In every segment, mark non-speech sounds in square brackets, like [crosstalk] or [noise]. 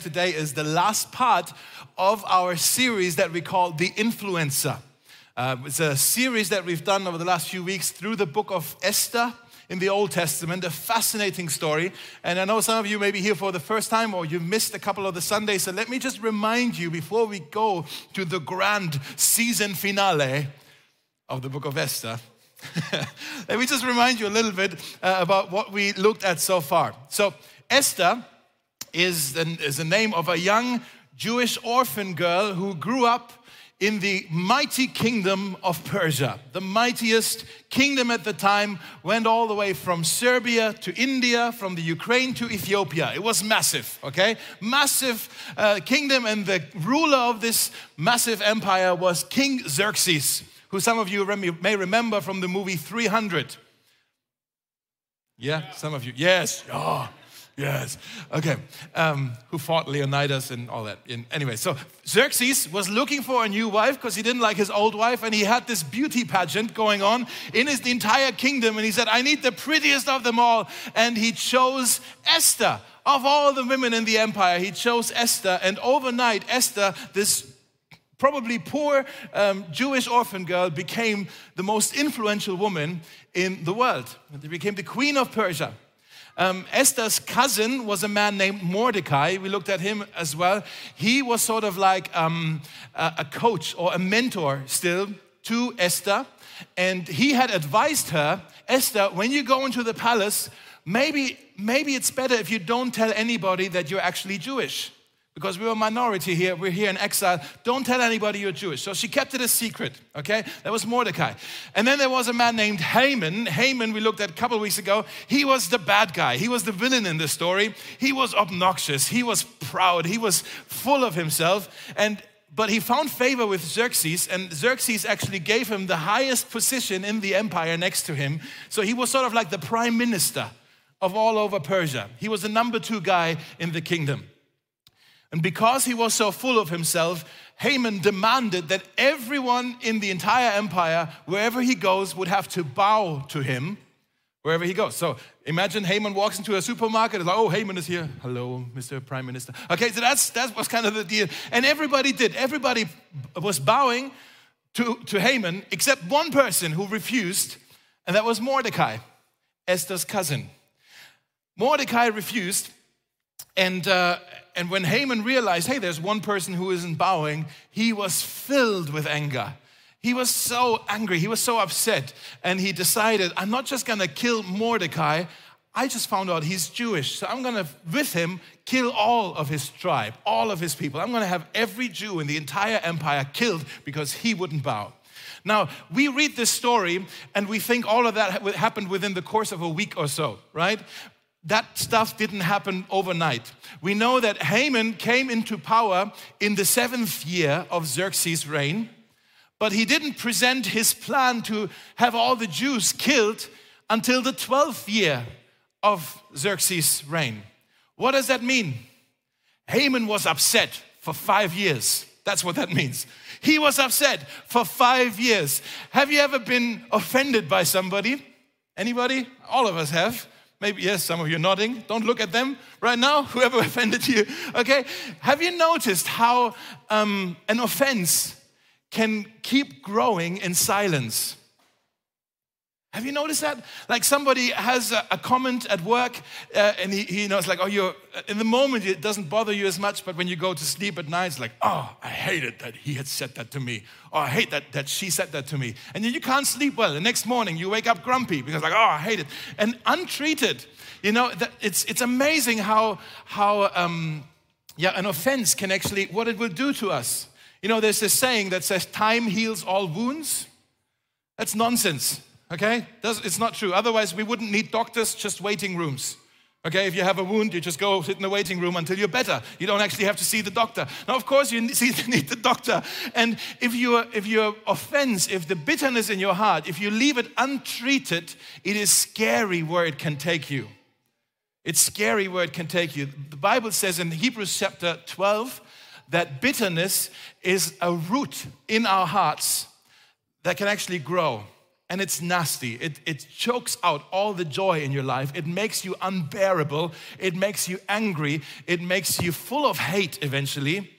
today is the last part of our series that we call The Influencer. Uh, it's a series that we've done over the last few weeks through the book of Esther in the Old Testament, a fascinating story. And I know some of you may be here for the first time or you've missed a couple of the Sundays. So let me just remind you before we go to the grand season finale of the book of Esther. [laughs] let me just remind you a little bit uh, about what we looked at so far. So, Esther is the, is the name of a young Jewish orphan girl who grew up in the mighty kingdom of Persia. The mightiest kingdom at the time went all the way from Serbia to India, from the Ukraine to Ethiopia. It was massive, okay? Massive uh, kingdom, and the ruler of this massive empire was King Xerxes, who some of you may remember from the movie 300. Yeah, some of you. Yes. Oh, Yes. Okay. Um, who fought Leonidas and all that. In, anyway, so Xerxes was looking for a new wife because he didn't like his old wife, and he had this beauty pageant going on in his entire kingdom. And he said, I need the prettiest of them all. And he chose Esther. Of all the women in the empire, he chose Esther. And overnight, Esther, this probably poor um, Jewish orphan girl, became the most influential woman in the world. She became the queen of Persia. Um, Esther's cousin was a man named Mordecai. We looked at him as well. He was sort of like um, a, a coach or a mentor still to Esther. And he had advised her, Esther, when you go into the palace, maybe, maybe it's better if you don't tell anybody that you're actually Jewish because we're a minority here, we're here in exile. Don't tell anybody you're Jewish. So she kept it a secret, okay? That was Mordecai. And then there was a man named Haman. Haman, we looked at a couple weeks ago. He was the bad guy, he was the villain in the story. He was obnoxious, he was proud, he was full of himself. And but he found favor with Xerxes, and Xerxes actually gave him the highest position in the empire next to him. So he was sort of like the prime minister of all over Persia. He was the number two guy in the kingdom. And because he was so full of himself, Haman demanded that everyone in the entire empire, wherever he goes, would have to bow to him wherever he goes. So imagine Haman walks into a supermarket, it's like, oh, Haman is here. Hello, Mr. Prime Minister. Okay, so that's that was kind of the deal. And everybody did. Everybody was bowing to, to Haman, except one person who refused, and that was Mordecai, Esther's cousin. Mordecai refused, and uh, and when Haman realized, hey, there's one person who isn't bowing, he was filled with anger. He was so angry, he was so upset, and he decided, I'm not just gonna kill Mordecai, I just found out he's Jewish, so I'm gonna, with him, kill all of his tribe, all of his people. I'm gonna have every Jew in the entire empire killed because he wouldn't bow. Now, we read this story and we think all of that happened within the course of a week or so, right? That stuff didn't happen overnight. We know that Haman came into power in the seventh year of Xerxes' reign, but he didn't present his plan to have all the Jews killed until the 12th year of Xerxes' reign. What does that mean? Haman was upset for five years. That's what that means. He was upset for five years. Have you ever been offended by somebody? Anybody? All of us have. Maybe, yes, some of you are nodding. Don't look at them right now, [laughs] whoever offended you. Okay? Have you noticed how um, an offense can keep growing in silence? Have you noticed that? Like somebody has a, a comment at work uh, and he, he knows, like, oh, you're, in the moment it doesn't bother you as much, but when you go to sleep at night, it's like, oh, I hated that he had said that to me. Oh, I hate that, that she said that to me. And then you can't sleep well. The next morning you wake up grumpy because, like, oh, I hate it. And untreated, you know, that it's, it's amazing how, how um, yeah, an offense can actually, what it will do to us. You know, there's this saying that says, time heals all wounds. That's nonsense okay? it's not true. Otherwise, we wouldn't need doctors, just waiting rooms. Okay, if you have a wound, you just go sit in the waiting room until you're better. You don't actually have to see the doctor. Now, of course, you [laughs] need the doctor. And if your if your offense, if the bitterness in your heart, if you leave it untreated, it is scary where it can take you. It's scary where it can take you. The Bible says in Hebrews chapter 12 that bitterness is a root in our hearts that can actually grow and it's nasty. It, it chokes out all the joy in your life. It makes you unbearable. It makes you angry. It makes you full of hate eventually.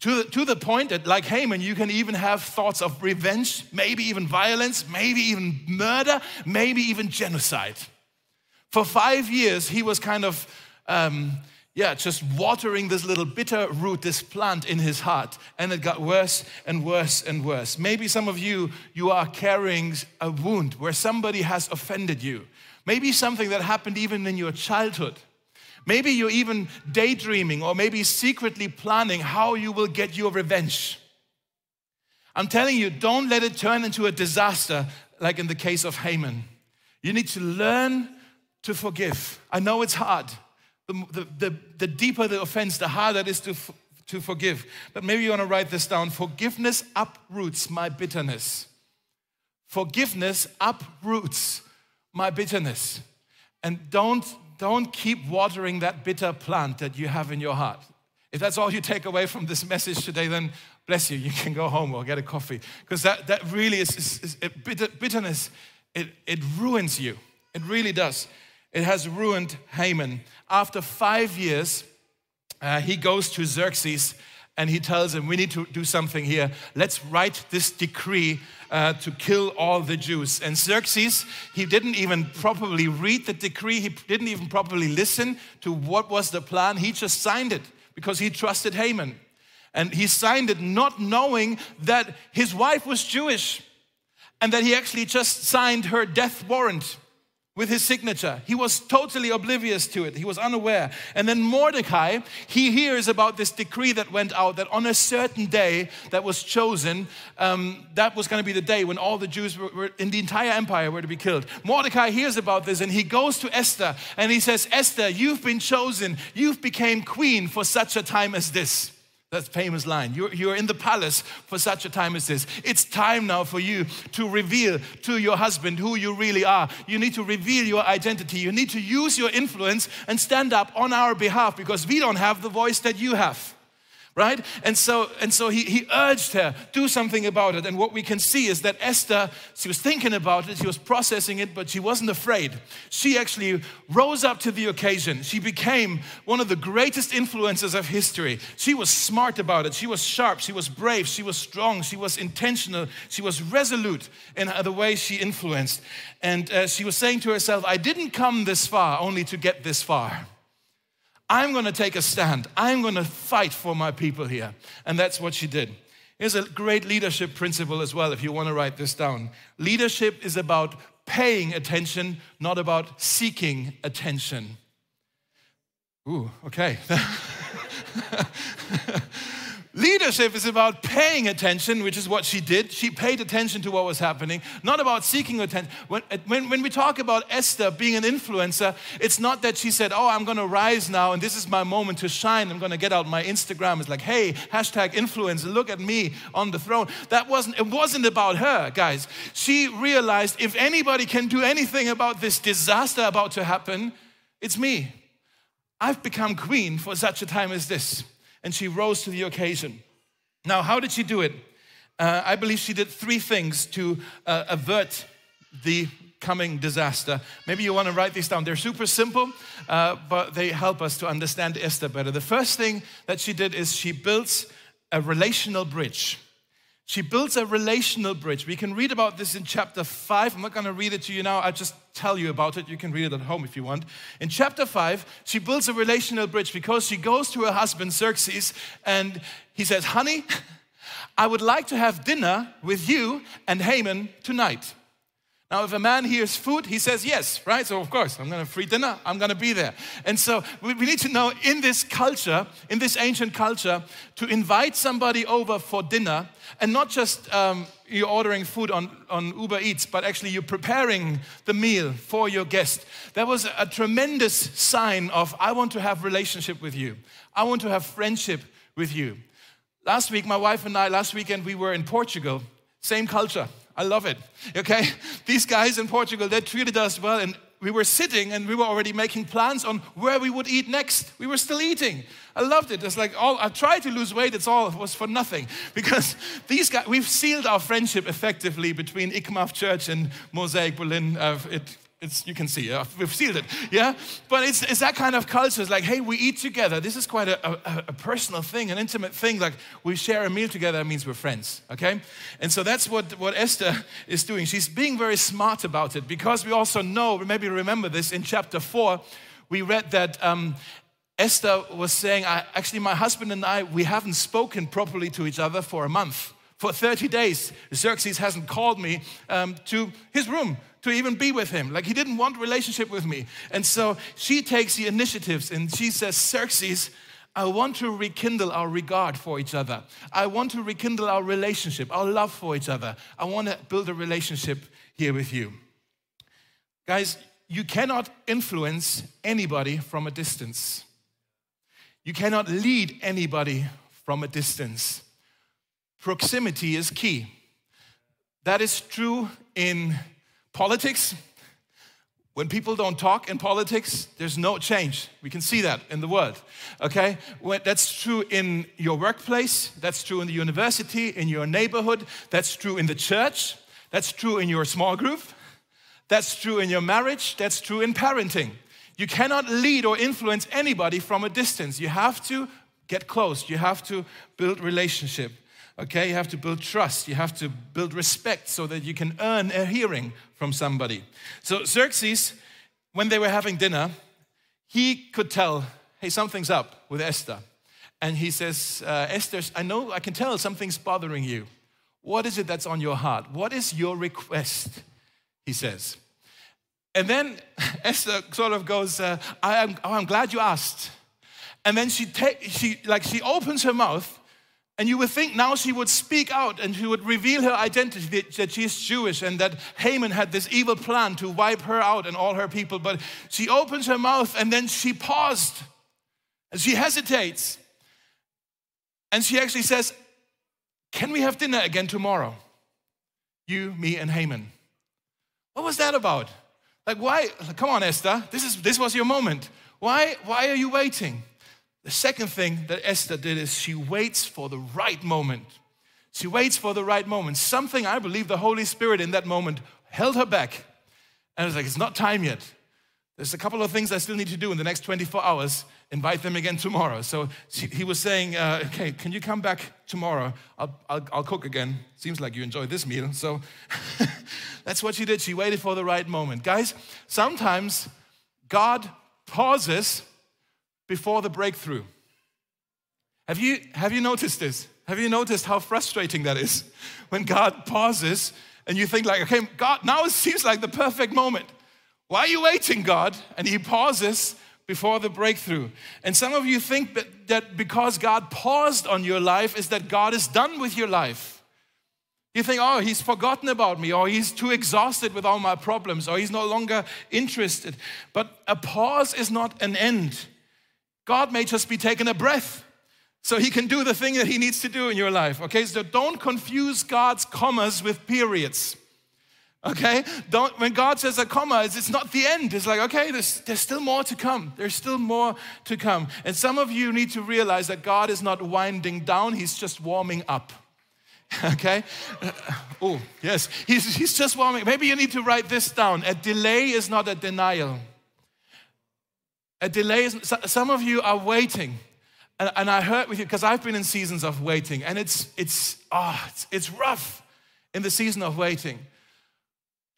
To the, to the point that, like Haman, you can even have thoughts of revenge, maybe even violence, maybe even murder, maybe even genocide. For five years, he was kind of um, yeah, just watering this little bitter root, this plant in his heart. And it got worse and worse and worse. Maybe some of you, you are carrying a wound where somebody has offended you. Maybe something that happened even in your childhood. Maybe you're even daydreaming or maybe secretly planning how you will get your revenge. I'm telling you, don't let it turn into a disaster like in the case of Haman. You need to learn to forgive. I know it's hard the, the, the, deeper the offense, the harder it is to, to forgive. But maybe you want to write this down. Forgiveness uproots my bitterness. Forgiveness uproots my bitterness. And don't, don't keep watering that bitter plant that you have in your heart. If that's all you take away from this message today, then bless you. You can go home or get a coffee. Because that, that really is, is, is bitter, bitterness, it, it ruins you. It really does. It has ruined Haman. After five years, uh, he goes to Xerxes and he tells him, We need to do something here. Let's write this decree uh, to kill all the Jews. And Xerxes, he didn't even properly read the decree, he didn't even properly listen to what was the plan. He just signed it because he trusted Haman. And he signed it not knowing that his wife was Jewish and that he actually just signed her death warrant with his signature. He was totally oblivious to it. He was unaware. And then Mordecai, he hears about this decree that went out that on a certain day that was chosen, um, that was going to be the day when all the Jews were, were, in the entire empire were to be killed. Mordecai hears about this and he goes to Esther and he says, Esther, you've been chosen. You've became queen for such a time as this. That's famous line. You're, you're in the palace for such a time as this. It's time now for you to reveal to your husband who you really are. You need to reveal your identity. You need to use your influence and stand up on our behalf because we don't have the voice that you have right? And so, and so he, he urged her, do something about it. And what we can see is that Esther, she was thinking about it, she was processing it, but she wasn't afraid. She actually rose up to the occasion. She became one of the greatest influences of history. She was smart about it, she was sharp, she was brave, she was strong, she was intentional, she was resolute in the way she influenced. And uh, she was saying to herself, I didn't come this far only to get this far. I'm going to take a stand. I'm going to fight for my people here. And that's what she did. Here's a great leadership principle as well, if you want to write this down. Leadership is about paying attention, not about seeking attention. Ooh, okay. [laughs] Leadership is about paying attention, which is what she did. She paid attention to what was happening, not about seeking attention. When, uh, when, when we talk about Esther being an influencer, it's not that she said, Oh, I'm going to rise now and this is my moment to shine. I'm going to get out my Instagram. It's like, Hey, hashtag influencer, look at me on the throne. That wasn't, it wasn't about her, guys. She realized if anybody can do anything about this disaster about to happen, it's me. I've become queen for such a time as this and she rose to the occasion. Now, how did she do it? Uh, I believe she did three things to uh, avert the coming disaster. Maybe you want to write these down. They're super simple, uh, but they help us to understand Esther better. The first thing that she did is she built a relational bridge. She builds a relational bridge. We can read about this in chapter 5. I'm not going to read it to you now. I'll just tell you about it. You can read it at home if you want. In chapter 5, she builds a relational bridge because she goes to her husband, Xerxes, and he says, Honey, [laughs] I would like to have dinner with you and Haman tonight. Now, if a man hears food, he says yes, right? So, of course, I'm going to free dinner, I'm going to be there. And so, we, we need to know in this culture, in this ancient culture, to invite somebody over for dinner and not just um, you're ordering food on, on Uber Eats, but actually you're preparing the meal for your guest. That was a tremendous sign of, I want to have relationship with you, I want to have friendship with you. Last week, my wife and I, last weekend, we were in Portugal, same culture I love it. Okay? These guys in Portugal, they treated us well. And we were sitting and we were already making plans on where we would eat next. We were still eating. I loved it. It's like all I tried to lose weight. It's all it was for nothing [laughs] because these guys. We've sealed our friendship effectively between Ikmaf Church and Mosaic Berlin. Uh, it it's, you can see, we've sealed it, yeah? But it's, it's that kind of culture. It's like, hey, we eat together. This is quite a, a, a, personal thing, an intimate thing. Like, we share a meal together, that means we're friends, okay? And so that's what, what Esther is doing. She's being very smart about it because we also know, maybe remember this, in chapter four, we read that um, Esther was saying, actually, my husband and I, we haven't spoken properly to each other for a month. For 30 days, Xerxes hasn't called me um, to his room to even be with him. Like he didn't want relationship with me. And so she takes the initiatives and she says, Xerxes, I want to rekindle our regard for each other. I want to rekindle our relationship, our love for each other. I want to build a relationship here with you. Guys, you cannot influence anybody from a distance. You cannot lead anybody from a distance. Proximity is key. That is true in Politics, when people don't talk in politics, there's no change. We can see that in the world. Okay? When, that's true in your workplace, that's true in the university, in your neighborhood, that's true in the church, that's true in your small group, that's true in your marriage, that's true in parenting. You cannot lead or influence anybody from a distance. You have to get close, you have to build relationship. Okay, you have to build trust, you have to build respect so that you can earn a hearing from somebody. So, Xerxes, when they were having dinner, he could tell, hey, something's up with Esther. And he says, uh, Esther, I know, I can tell something's bothering you. What is it that's on your heart? What is your request? He says. And then [laughs] Esther sort of goes, uh, I am, oh, I'm glad you asked. And then she, ta- she, like, she opens her mouth and you would think now she would speak out and she would reveal her identity that she is Jewish and that Haman had this evil plan to wipe her out and all her people. But she opens her mouth and then she paused and she hesitates. And she actually says, Can we have dinner again tomorrow? You, me, and Haman. What was that about? Like, why? Come on, Esther. This, is, this was your moment. Why, why are you waiting? The second thing that Esther did is she waits for the right moment. She waits for the right moment. Something I believe the Holy Spirit in that moment held her back. And it's like, it's not time yet. There's a couple of things I still need to do in the next 24 hours. Invite them again tomorrow. So she, he was saying, uh, okay, can you come back tomorrow? I'll, I'll, I'll cook again. Seems like you enjoyed this meal. So [laughs] that's what she did. She waited for the right moment. Guys, sometimes God pauses before the breakthrough. Have you, have you noticed this? Have you noticed how frustrating that is? When God pauses and you think like, okay, God, now it seems like the perfect moment. Why are you waiting, God? And he pauses before the breakthrough. And some of you think that because God paused on your life is that God is done with your life. You think, oh, he's forgotten about me, or he's too exhausted with all my problems, or he's no longer interested. But a pause is not an end. God may just be taking a breath so he can do the thing that he needs to do in your life. Okay, so don't confuse God's commas with periods. Okay, don't when God says a comma, it's, it's not the end. It's like okay, there's there's still more to come. There's still more to come. And some of you need to realize that God is not winding down; He's just warming up. [laughs] Okay? Oh, yes. He's, he's just warming. Up. Maybe you need to write this down. A delay is not a denial. A delay is, some of you are waiting. And, and I heard with you, because I've been in seasons of waiting, and it's, it's, oh, it's, it's rough in the season of waiting.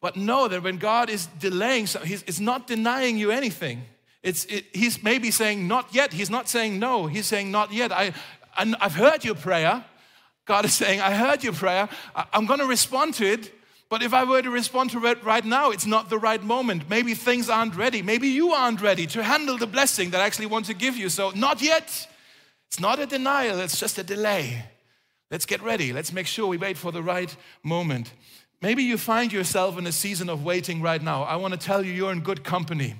But know that when God is delaying, so he's, it's not denying you anything. It's, it, he's maybe saying, not yet. He's not saying no. He's saying, not yet. I, I've heard your prayer. God is saying, I heard your prayer. I, I'm going to respond to it. But if I were to respond to it right now, it's not the right moment. Maybe things aren't ready. Maybe you aren't ready to handle the blessing that I actually want to give you. So, not yet. It's not a denial, it's just a delay. Let's get ready. Let's make sure we wait for the right moment. Maybe you find yourself in a season of waiting right now. I want to tell you, you're in good company.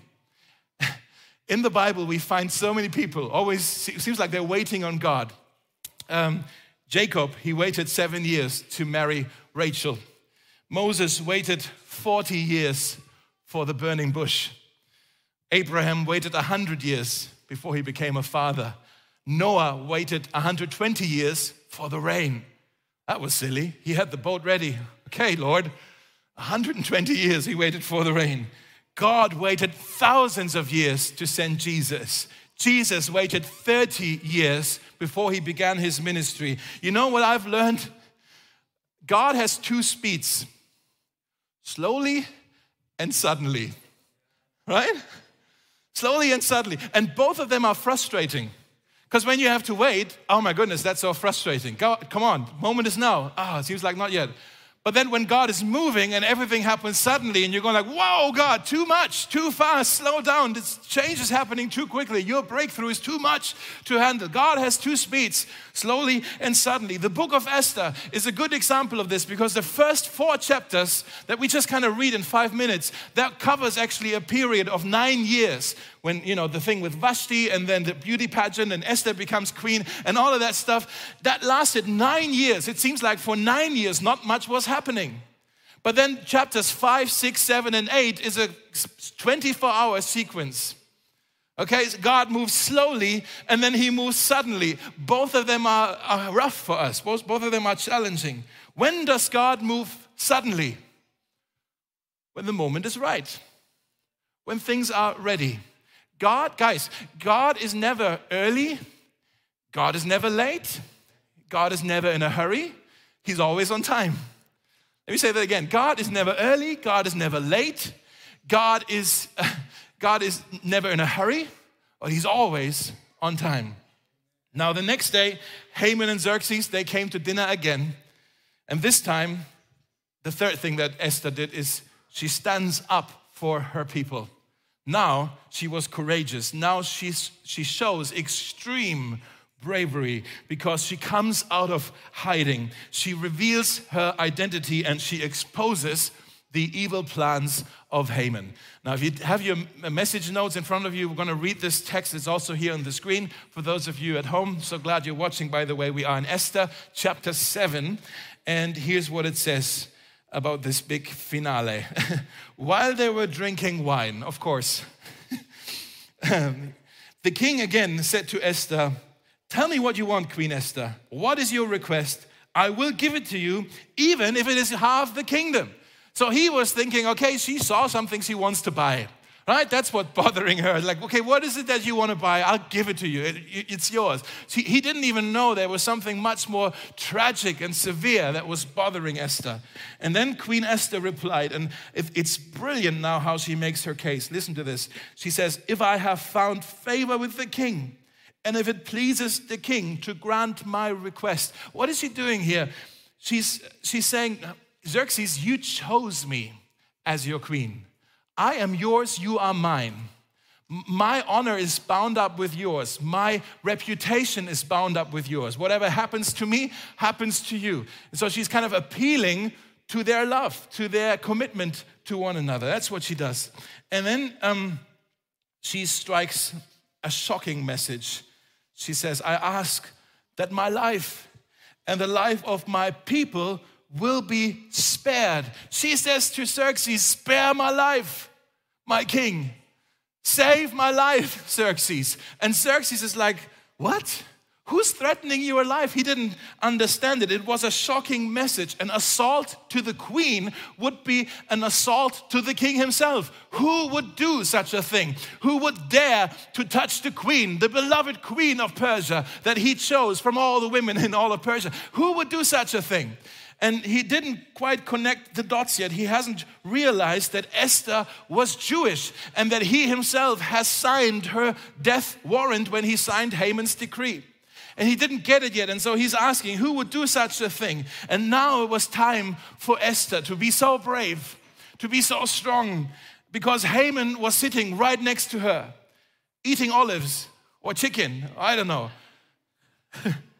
[laughs] in the Bible, we find so many people, always seems like they're waiting on God. Um, Jacob, he waited seven years to marry Rachel. Moses waited 40 years for the burning bush. Abraham waited 100 years before he became a father. Noah waited 120 years for the rain. That was silly. He had the boat ready. Okay, Lord. 120 years he waited for the rain. God waited thousands of years to send Jesus. Jesus waited 30 years before he began his ministry. You know what I've learned? God has two speeds slowly and suddenly, right? Slowly and suddenly. And both of them are frustrating. Because when you have to wait, oh my goodness, that's so frustrating. Go, come on, moment is now. Ah, oh, seems like not yet. But then when God is moving and everything happens suddenly and you're going like, whoa, God, too much, too fast, slow down. This change is happening too quickly. Your breakthrough is too much to handle. God has two speeds, slowly and suddenly. The book of Esther is a good example of this because the first four chapters that we just kind of read in five minutes, that covers actually a period of nine years when, you know, the thing with Vashti and then the beauty pageant and Esther becomes queen and all of that stuff, that lasted nine years. It seems like for nine years, not much was happening. But then chapters five, six, seven, and eight is a 24 hour sequence. Okay, God moves slowly and then he moves suddenly. Both of them are, are rough for us, both, both of them are challenging. When does God move suddenly? When the moment is right, when things are ready. God, guys, God is never early, God is never late, God is never in a hurry, He's always on time. Let me say that again God is never early, God is never late, God is, [laughs] God is never in a hurry, but He's always on time. Now, the next day, Haman and Xerxes, they came to dinner again. And this time, the third thing that Esther did is she stands up for her people. Now she was courageous. Now she's, she shows extreme bravery because she comes out of hiding. She reveals her identity and she exposes the evil plans of Haman. Now, if you have your message notes in front of you, we're going to read this text. It's also here on the screen for those of you at home. So glad you're watching, by the way. We are in Esther chapter 7, and here's what it says about this big finale. [laughs] While they were drinking wine, of course, [laughs] um, the king again said to Esther, Tell me what you want, Queen Esther. What is your request? I will give it to you, even if it is half the kingdom. So he was thinking, okay, she saw something she wants to buy. Right? That's what bothering her. Like, okay, what is it that you want to buy? I'll give it to you. It, it, it's yours. He didn't even know there was something much more tragic and severe that was bothering Esther. And then Queen Esther replied, and it, it's brilliant now how she makes her case. Listen to this. She says, If I have found favor with the king, and if it pleases the king to grant my request. What is she doing here? She's, she's saying, Xerxes, you chose me as your queen. I am yours, you are mine. My honor is bound up with yours. My reputation is bound up with yours. Whatever happens to me happens to you. And so she's kind of appealing to their love, to their commitment to one another. That's what she does. And then um, she strikes a shocking message. She says, I ask that my life and the life of my people will be spared. She says to Xerxes, Spare my life, my king. Save my life, [laughs] Xerxes. And Xerxes is like, What? Who's threatening your life? He didn't understand it. It was a shocking message. An assault to the queen would be an assault to the king himself. Who would do such a thing? Who would dare to touch the queen, the beloved queen of Persia that he chose from all the women in all of Persia? Who would do such a thing? And he didn't quite connect the dots yet. He hasn't realized that Esther was Jewish and that he himself has signed her death warrant when he signed Haman's decree. And he didn't get it yet. And so he's asking, who would do such a thing? And now it was time for Esther to be so brave, to be so strong, because Haman was sitting right next to her, eating olives or chicken. I don't know. [laughs]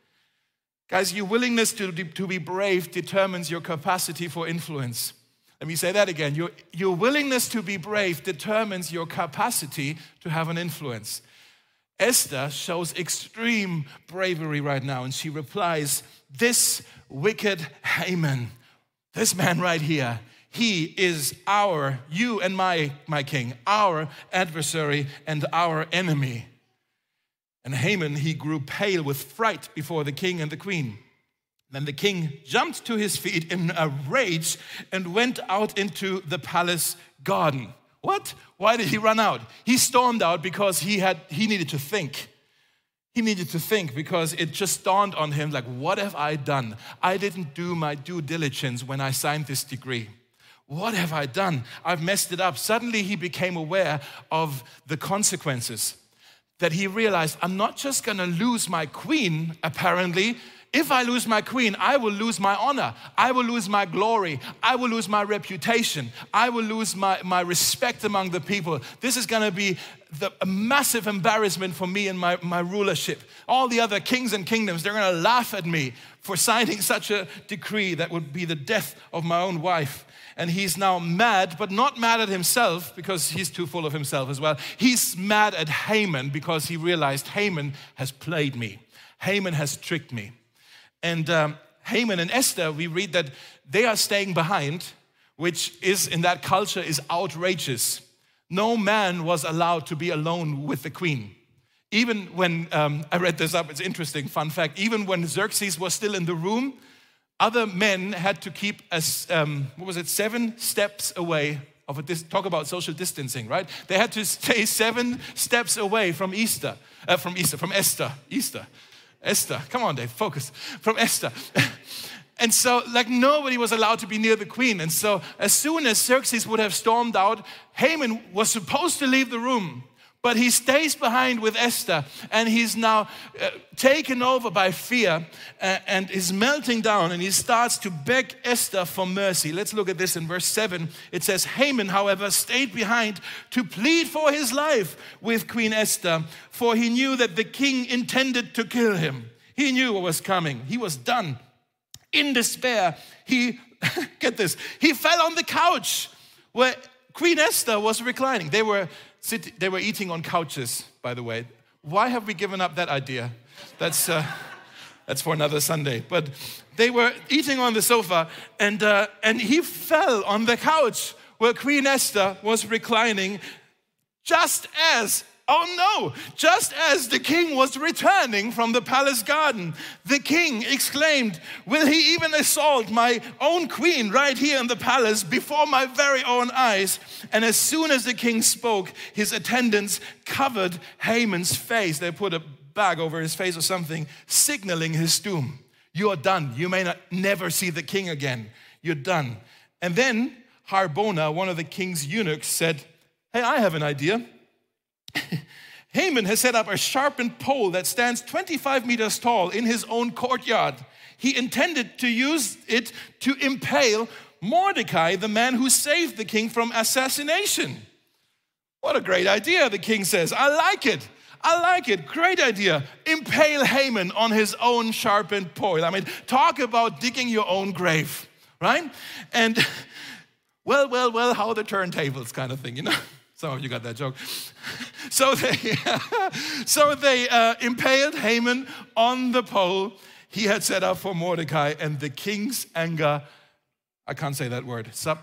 Guys, your willingness to, to be brave determines your capacity for influence. Let me say that again. Your, your willingness to be brave determines your capacity to have an influence. Esther shows extreme bravery right now, and she replies, This wicked Haman, this man right here, He is our, you and my, my king, our adversary and our enemy. And Haman, he grew pale with fright before the king and the queen. Then the king jumped to his feet in a rage and went out into the palace garden. What? Why did he run out? He stormed out because he had he needed to think. He needed to think because it just dawned on him like what have I done? I didn't do my due diligence when I signed this degree. What have I done? I've messed it up. Suddenly he became aware of the consequences. That he realized, I'm not just gonna lose my queen, apparently. If I lose my queen, I will lose my honor. I will lose my glory. I will lose my reputation. I will lose my, my respect among the people. This is gonna be the, a massive embarrassment for me and my, my rulership. All the other kings and kingdoms, they're gonna laugh at me for signing [laughs] such a decree that would be the death of my own wife and he's now mad, but not mad at himself because he's too full of himself as well. He's mad at Haman because he realized Haman has played me, Haman has tricked me. And um, Haman and Esther, we read that they are staying behind, which is in that culture is outrageous. No man was allowed to be alone with the queen. Even when um, I read this up, it's interesting, fun fact. Even when Xerxes was still in the room, other men had to keep us, um, what was it, seven steps away of a dis- talk about social distancing, right? They had to [laughs] stay seven steps away from Easter, uh, from Easter, from Esther, Easter, Esther. Come on, Dave, focus. From Esther. [laughs] and so, like, nobody was allowed to be near the queen. And so, as soon as Xerxes would have stormed out, Haman was supposed to leave the room. But he stays behind with Esther and he's now uh, taken over by fear uh, and is melting down and he starts to beg Esther for mercy. Let's look at this in verse 7. It says, Haman, however, stayed behind to plead for his life with Queen Esther, for he knew that the king intended to kill him. He knew what was coming, he was done. In despair, he, [laughs] get this, he fell on the couch where Queen Esther was reclining. They were sit, they were eating on couches, by the way. Why have we given up that idea? That's, uh, [laughs] that's for another Sunday. But they were eating on the sofa, and, uh, and he fell on the couch where Queen Esther was reclining, just as Oh no! Just as the king was returning from the palace garden, the king exclaimed, Will he even assault my own queen right here in the palace before my very own eyes? And as soon as the king spoke, his attendants covered Haman's face. They put a bag over his face or something, signaling his doom. You are done. You may not, never see the king again. You're done. And then Harbona, one of the king's eunuchs, said, Hey, I have an idea. [laughs] Haman has set up a sharpened pole that stands 25 meters tall in his own courtyard. He intended to use it to impale Mordecai, the man who saved the king from assassination. What a great idea, the king says. I like it. I like it. Great idea. Impale Haman on his own sharpened pole. I mean, talk about digging your own grave, right? And [laughs] well, well, well, how the turntables kind of thing, you know? [laughs] Some of you got that joke. [laughs] so they, [laughs] so they uh, impaled Haman on the pole he had set up for Mordecai, and the king's anger, I can't say that word, sub,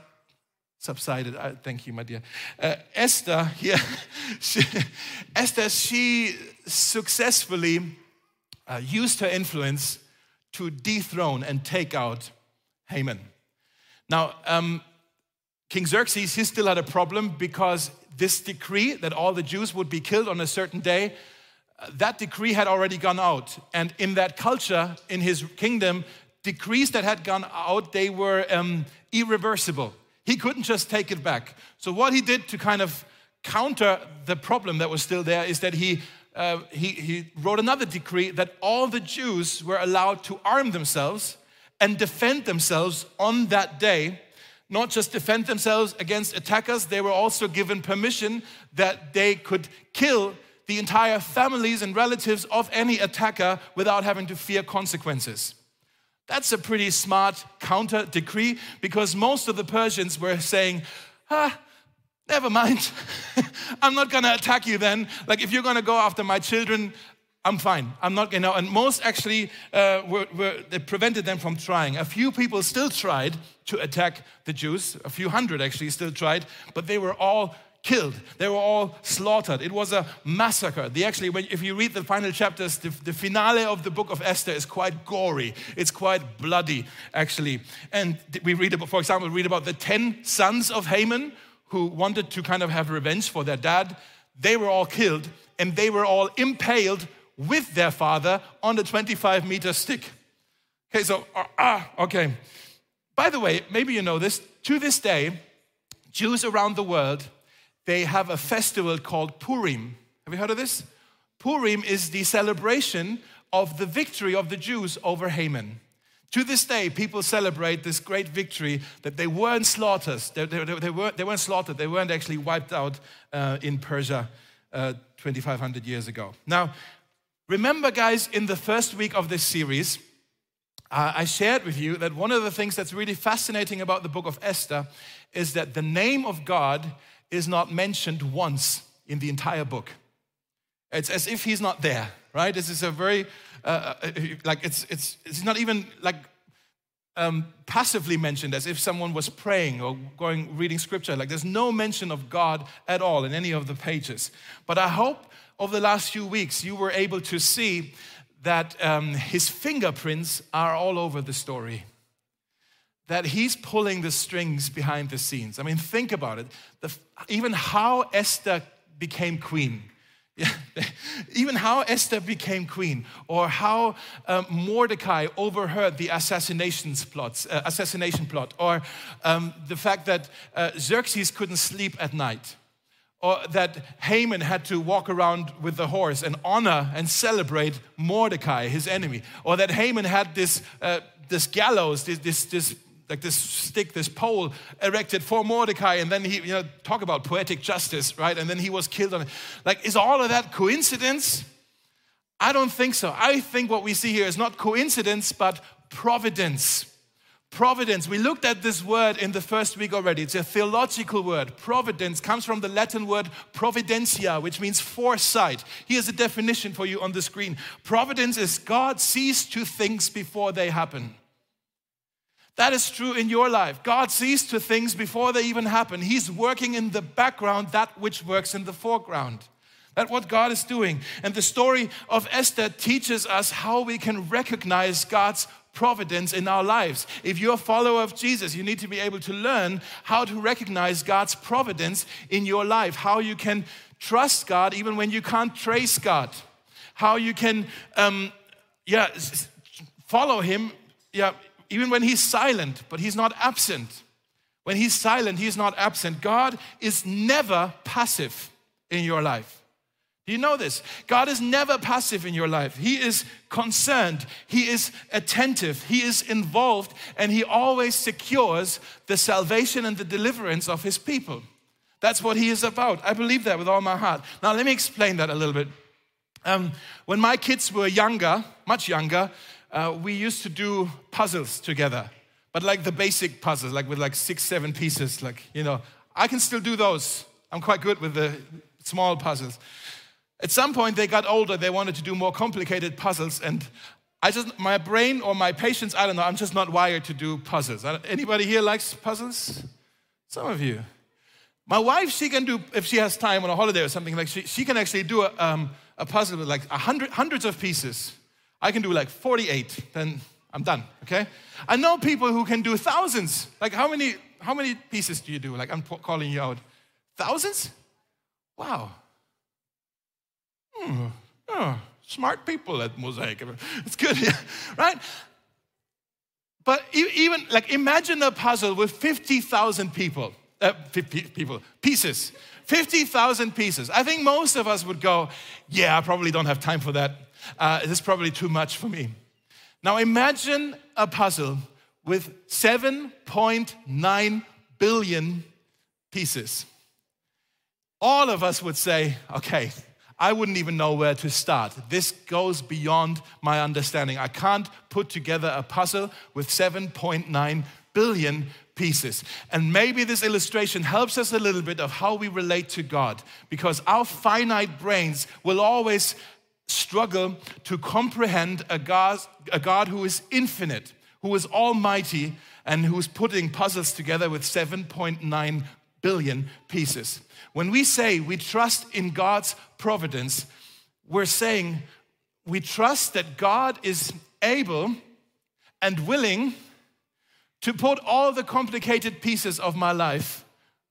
subsided. I, thank you, my dear. Uh, Esther, [laughs] yeah, she, Esther, she successfully uh, used her influence to dethrone and take out Haman. Now, um, King Xerxes, he still had a problem because this decree that all the Jews would be killed on a certain day, that decree had already gone out. And in that culture, in his kingdom, decrees that had gone out, they were um, irreversible. He couldn't just take it back. So, what he did to kind of counter the problem that was still there is that he, uh, he, he wrote another decree that all the Jews were allowed to arm themselves and defend themselves on that day not just defend themselves against attackers, they were also given permission that they could kill the entire families and relatives of any attacker without having to fear consequences. That's a pretty smart counter decree because most of the Persians were saying, ah, never mind. [laughs] I'm not gonna attack you then. Like, if you're gonna go after my children, I'm fine. I'm not, you know, and most actually uh, were, were, they prevented them from trying. A few people still tried to attack the Jews. A few hundred actually still tried, but they were all killed. They were all slaughtered. It was a massacre. They actually, when, if you read the final chapters, the, the finale of the book of Esther is quite gory. It's quite bloody, actually. And we read about, for example, read about the 10 sons of Haman who wanted to kind of have revenge for their dad. They were all killed and they were all impaled with their father on the 25 meter stick. Okay, so, uh, ah, okay. By the way, maybe you know this, to this day, Jews around the world, they have a festival called Purim. Have you heard of this? Purim is the celebration of the victory of the Jews over Haman. To this day, people celebrate this great victory that they weren't slaughtered. They, they, they, weren't, they weren't slaughtered. They weren't actually wiped out uh, in Persia uh, 2,500 years ago. Now, Remember, guys, in the first week of this series, uh, I shared with you that one of the things that's really fascinating about the book of Esther is that the name of God is not mentioned once in the entire book. It's as if he's not there, right? This is a very, uh, uh like, it's, it's, it's not even like um, passively mentioned as if someone was praying or going reading scripture. Like, there's no mention of God at all in any of the pages. But I hope over the last few weeks, you were able to see that um, his fingerprints are all over the story. That he's pulling the strings behind the scenes. I mean, think about it. The, even how Esther became queen. [laughs] Even how Esther became queen, or how um, Mordecai overheard the assassinations plots, uh, assassination plot, or um, the fact that uh, Xerxes couldn't sleep at night or that Haman had to walk around with the horse and honor and celebrate Mordecai, his enemy, or that Haman had this, uh, this gallows, this, this, this, like this stick, this pole erected for Mordecai, and then he, you know, talk about poetic justice, right? And then he was killed on it. Like, is all of that coincidence? I don't think so. I think what we see here is not coincidence, but providence. Providence, we looked at this word in the first week already. It's a theological word. Providence comes from the Latin word providentia, which means foresight. Here's a definition for you on the screen Providence is God sees to things before they happen. That is true in your life. God sees to things before they even happen. He's working in the background that which works in the foreground. That's what God is doing. And the story of Esther teaches us how we can recognize God's providence in our lives. If you're a follower of Jesus, you need to be able to learn how to recognize God's providence in your life, how you can trust God even when you can't trace God, how you can, um, yeah, follow Him, yeah, even when He's silent, but He's not absent. When He's silent, He's not absent. God is never passive in your life. Do you know this? God is never passive in your life. He is concerned, He is attentive, He is involved, and He always secures the salvation and the deliverance of His people. That's what He is about. I believe that with all my heart. Now, let me explain that a little bit. Um, when my kids were younger, much younger, uh, we used to do puzzles together, but like the basic puzzles, like with like six, seven pieces. Like, you know, I can still do those. I'm quite good with the small puzzles. At some point, they got older, they wanted to do more complicated puzzles, and I just, my brain or my patience, I don't know, I'm just not wired to do puzzles. Anybody here likes puzzles? Some of you. My wife, she can do, if she has time on a holiday or something, like she, she can actually do a, um, a puzzle with like a hundred, hundreds of pieces. I can do like 48, then I'm done, okay? I know people who can do thousands. Like how many, how many pieces do you do? Like I'm calling you out. Thousands? Wow. Hmm, oh, smart people at Mosaic. It's good, [laughs] right? But even like imagine a puzzle with 50,000 people, uh, people, pieces, 50,000 pieces. I think most of us would go, yeah, I probably don't have time for that. Uh, this is probably too much for me. Now imagine a puzzle with 7.9 billion pieces. All of us would say, okay, I wouldn't even know where to start. This goes beyond my understanding. I can't put together a puzzle with 7.9 billion pieces. And maybe this illustration helps us a little bit of how we relate to God because our finite brains will always struggle to comprehend a God, a God who is infinite, who is almighty, and who's putting puzzles together with 7.9 billion pieces. When we say we trust in God's providence, we're saying we trust that God is able and willing to put all the complicated pieces of my life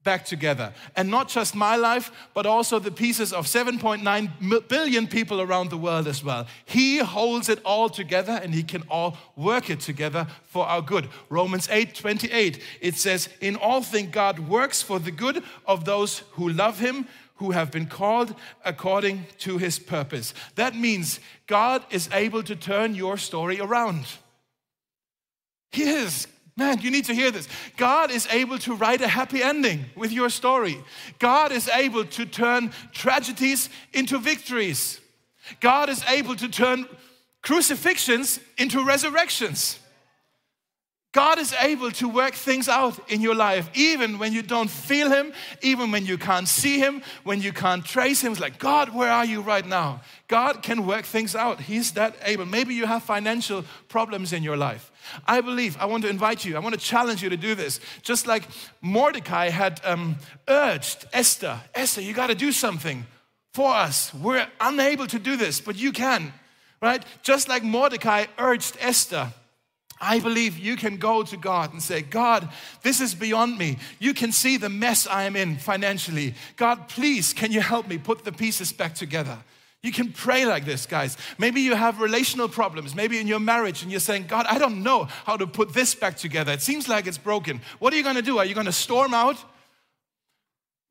back together. And not just my life, but also the pieces of 7.9 billion people around the world as well. He holds it all together and He can all work it together for our good. Romans 8 28, it says, In all things, God works for the good of those who love Him. Who have been called according to his purpose. That means God is able to turn your story around. He is. Man, you need to hear this. God is able to write a happy ending with your story. God is able to turn tragedies into victories. God is able to turn crucifixions into resurrections. God is able to work things out in your life, even when you don't feel Him, even when you can't see Him, when you can't trace Him. It's like, God, where are you right now? God can work things out. He's that able. Maybe you have financial problems in your life. I believe, I want to invite you, I want to challenge you to do this. Just like Mordecai had um, urged Esther, Esther, you got to do something for us. We're unable to do this, but you can, right? Just like Mordecai urged Esther. I believe you can go to God and say, God, this is beyond me. You can see the mess I am in financially. God, please, can you help me put the pieces back together? You can pray like this, guys. Maybe you have relational problems, maybe in your marriage, and you're saying, God, I don't know how to put this back together. It seems like it's broken. What are you gonna do? Are you gonna storm out?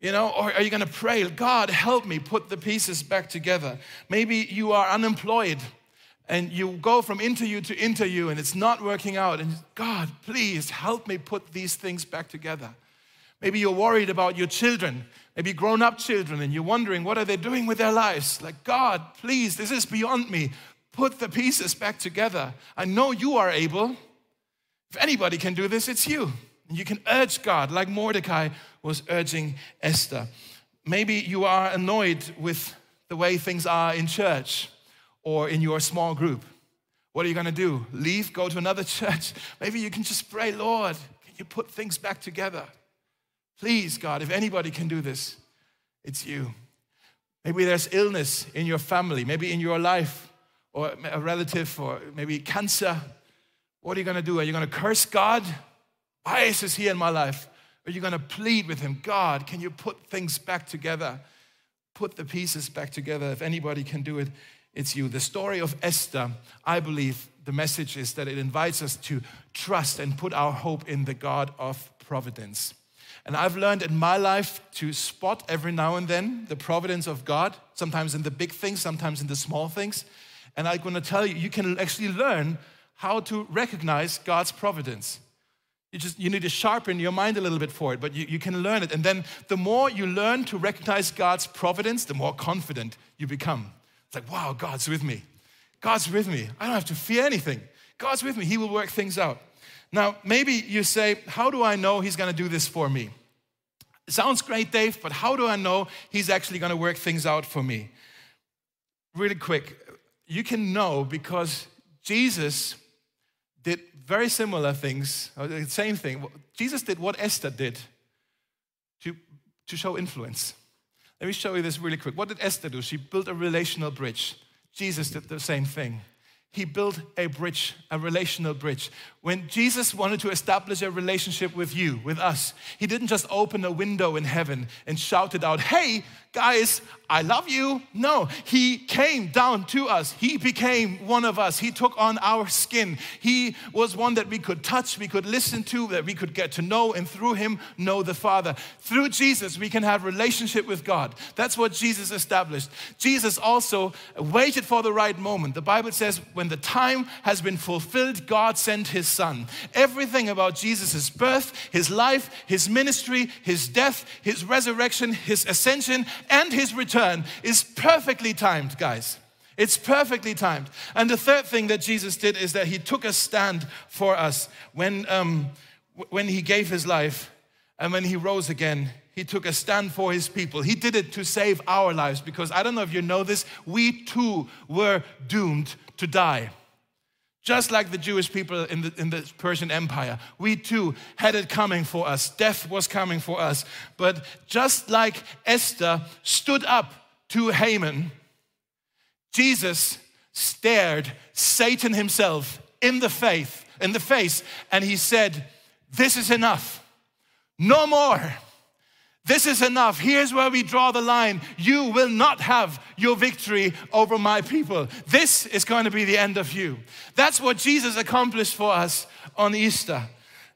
You know, or are you gonna pray, God, help me put the pieces back together? Maybe you are unemployed and you go from interview to interview and it's not working out, and God, please help me put these things back together. Maybe you're worried about your children maybe grown up children, and you're wondering, what are they doing with their lives? Like, God, please, this is beyond me. Put the pieces back together. I know you are able. If anybody can do this, it's you. And you can urge God, like Mordecai was urging Esther. Maybe you are annoyed with the way things are in church or in your small group. What are you going to do? Leave, go to another [laughs] church? Maybe you can just pray, Lord, can you put things back together? Please, God, if anybody can do this, it's you. Maybe there's illness in your family, maybe in your life, or a relative, or maybe cancer. What are you going to do? Are you going to curse God? Why is this here in my life? Are you going to plead with Him? God, can you put things back together? Put the pieces back together. If anybody can do it, it's you. The story of Esther, I believe the message is that it invites us to trust and put our hope in the God of providence. And I've learned in my life to spot every now and then the providence of God, sometimes in the big things, sometimes in the small things. And I'm to tell you, you can actually learn how to recognize God's providence. You just you need to sharpen your mind a little bit for it, but you, you can learn it. And then the more you learn to recognize God's providence, the more confident you become. It's like, wow, God's with me. God's with me. I don't have to fear anything. God's with me. He will work things out. Now, maybe you say, How do I know He's going to do this for me? Sounds great, Dave, but how do I know He's actually going to work things out for me? Really quick, you can know because Jesus did very similar things, the same thing. Jesus did what Esther did to, to show influence. Let me show you this really quick. What did Esther do? She built a relational bridge. Jesus did the same thing he built a bridge, a relational bridge. When Jesus wanted to establish a relationship with you, with us, he didn't just open a window in heaven and shout it out, hey, guys, I love you. No, he came down to us. He became one of us. He took on our skin. He was one that we could touch, we could listen to, that we could get to know, and through him know the Father. Through Jesus, we can have relationship with God. That's what Jesus established. Jesus also waited for the right moment. The Bible says, when the time has been fulfilled, God sent his son. Everything about Jesus' birth, his life, his ministry, his death, his resurrection, his ascension, and his return is perfectly timed, guys. It's perfectly timed. And the third thing that Jesus did is that he took a stand for us when, um, when he gave his life And when he rose again, he took a stand for his people. He did it to save our lives because I don't know if you know this, we too were doomed to die. Just like the Jewish people in the, in the Persian Empire, we too had it coming for us. Death was coming for us. But just like Esther stood up to Haman, Jesus stared Satan himself in the face, in the face, and he said, This is enough. No more. This is enough. Here's where we draw the line. You will not have your victory over my people. This is going to be the end of you. That's what Jesus accomplished for us on Easter.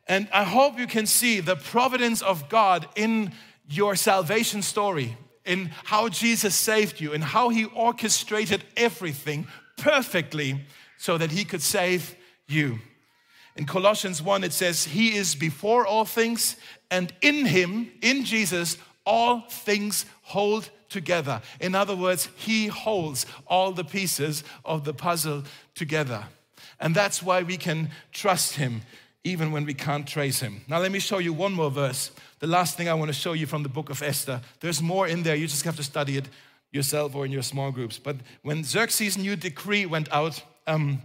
And I hope you can see the providence of God in your salvation story, in how Jesus saved you, and how he orchestrated everything perfectly so that he could save you. In Colossians 1, it says, He is before all things, and in Him, in Jesus, all things hold together. In other words, He holds all the pieces of the puzzle together. And that's why we can trust Him even when we can't trace Him. Now, let me show you one more verse. The last thing I want to show you from the book of Esther. There's more in there, you just have to study it yourself or in your small groups. But when Xerxes' new decree went out, um,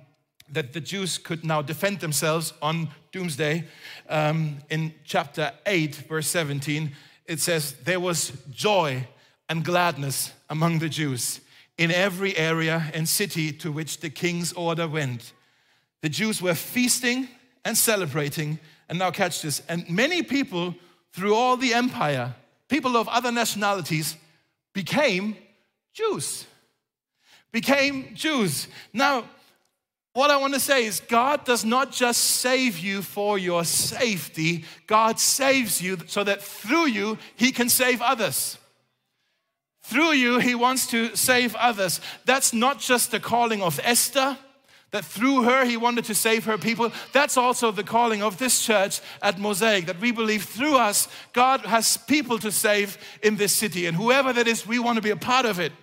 that the Jews could now defend themselves on doomsday. Um, in chapter 8, verse 17, it says, There was joy and gladness among the Jews in every area and city to which the king's order went. The Jews were feasting and celebrating. And now, catch this. And many people through all the empire, people of other nationalities, became Jews. Became Jews. Now, what I want to say is, God does not just save you for your safety, God saves you so that through you, He can save others. Through you, He wants to save others. That's not just the calling of Esther, that through her he wanted to save her people. That's also the calling of this church at Mosaic, that we believe through us, God has people to save in this city. And whoever that is, we want to be a part of it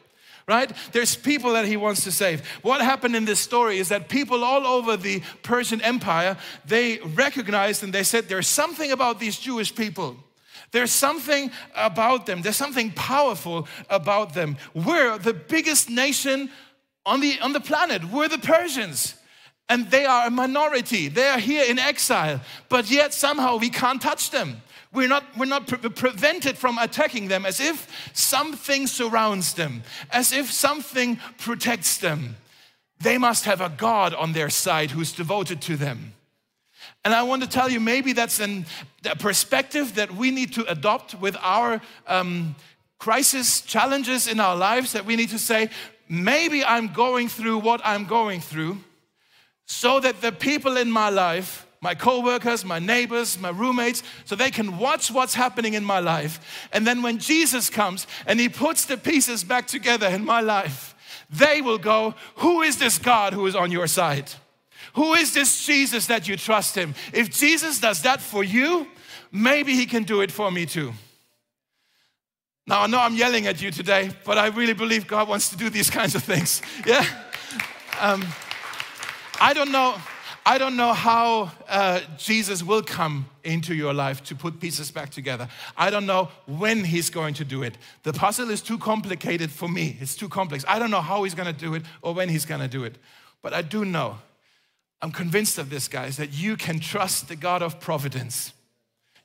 right? There's people that he wants to save. What happened in this story is that people all over the Persian Empire, they recognized and they said, there's something about these Jewish people. There's something about them. There's something powerful about them. We're the biggest nation on the, on the planet. We're the Persians. And they are a minority. They are here in exile. But yet somehow we can't touch them. We're not, we're not pre- prevented from attacking them as if something surrounds them, as if something protects them. They must have a God on their side who's devoted to them. And I want to tell you, maybe that's an, a perspective that we need to adopt with our um, crisis challenges in our lives. That we need to say, maybe I'm going through what I'm going through, so that the people in my life my coworkers, my neighbors, my roommates, so they can watch what's happening in my life. And then when Jesus comes and he puts the pieces back together in my life, they will go, Who is this God who is on your side? Who is this Jesus that you trust him? If Jesus does that for you, maybe he can do it for me too. Now, I know I'm yelling at you today, but I really believe God wants to do these [laughs] kinds of things. Yeah? Um, I don't know. I don't know how uh, Jesus will come into your life to put pieces back together. I don't know when he's going to do it. The puzzle is too complicated for me, it's too complex. I don't know how he's going to do it or when he's going to do it. But I do know, I'm convinced of this, guys, that you can trust the God of providence.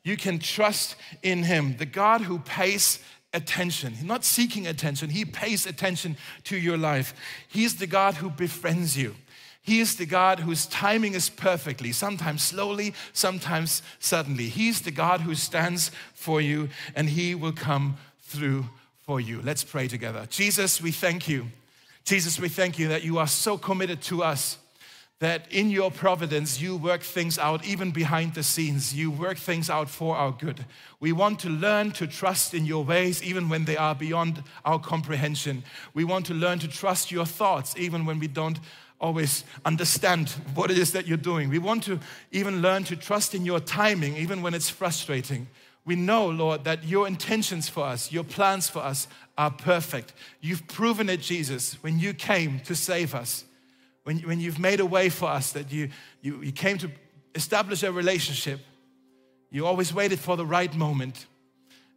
You can trust in him, the God who pays attention. He's not seeking attention, he pays attention to your life. He's the God who befriends you. He is the God whose timing is perfectly, sometimes slowly, sometimes suddenly. He's the God who stands for you and He will come through for you. Let's pray together. Jesus, we thank you. Jesus, we thank you that you are so committed to us that in your providence you work things out even behind the scenes. You work things out for our good. We want to learn to trust in your ways even when they are beyond our comprehension. We want to learn to trust your thoughts even when we don't always understand what it is that you're doing. We want to even learn to trust in your timing, even when it's frustrating. We know, Lord, that your intentions for us, your plans for us are perfect. You've proven it, Jesus, when you came to save us, when, when you've made a way for us, that you, you, you came to establish a relationship. You always waited for the right moment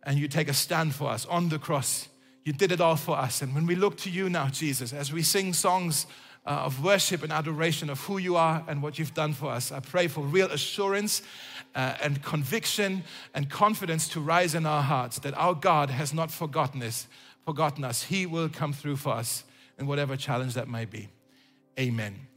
and you take a stand for us on the cross. You did it all for us. And when we look to you now, Jesus, as we sing songs uh, of worship and adoration of who you are and what you've done for us, I pray for real assurance uh, and conviction and confidence to rise in our hearts that our God has not forgotten us. Forgotten us. He will come through for us in whatever challenge that may be. Amen.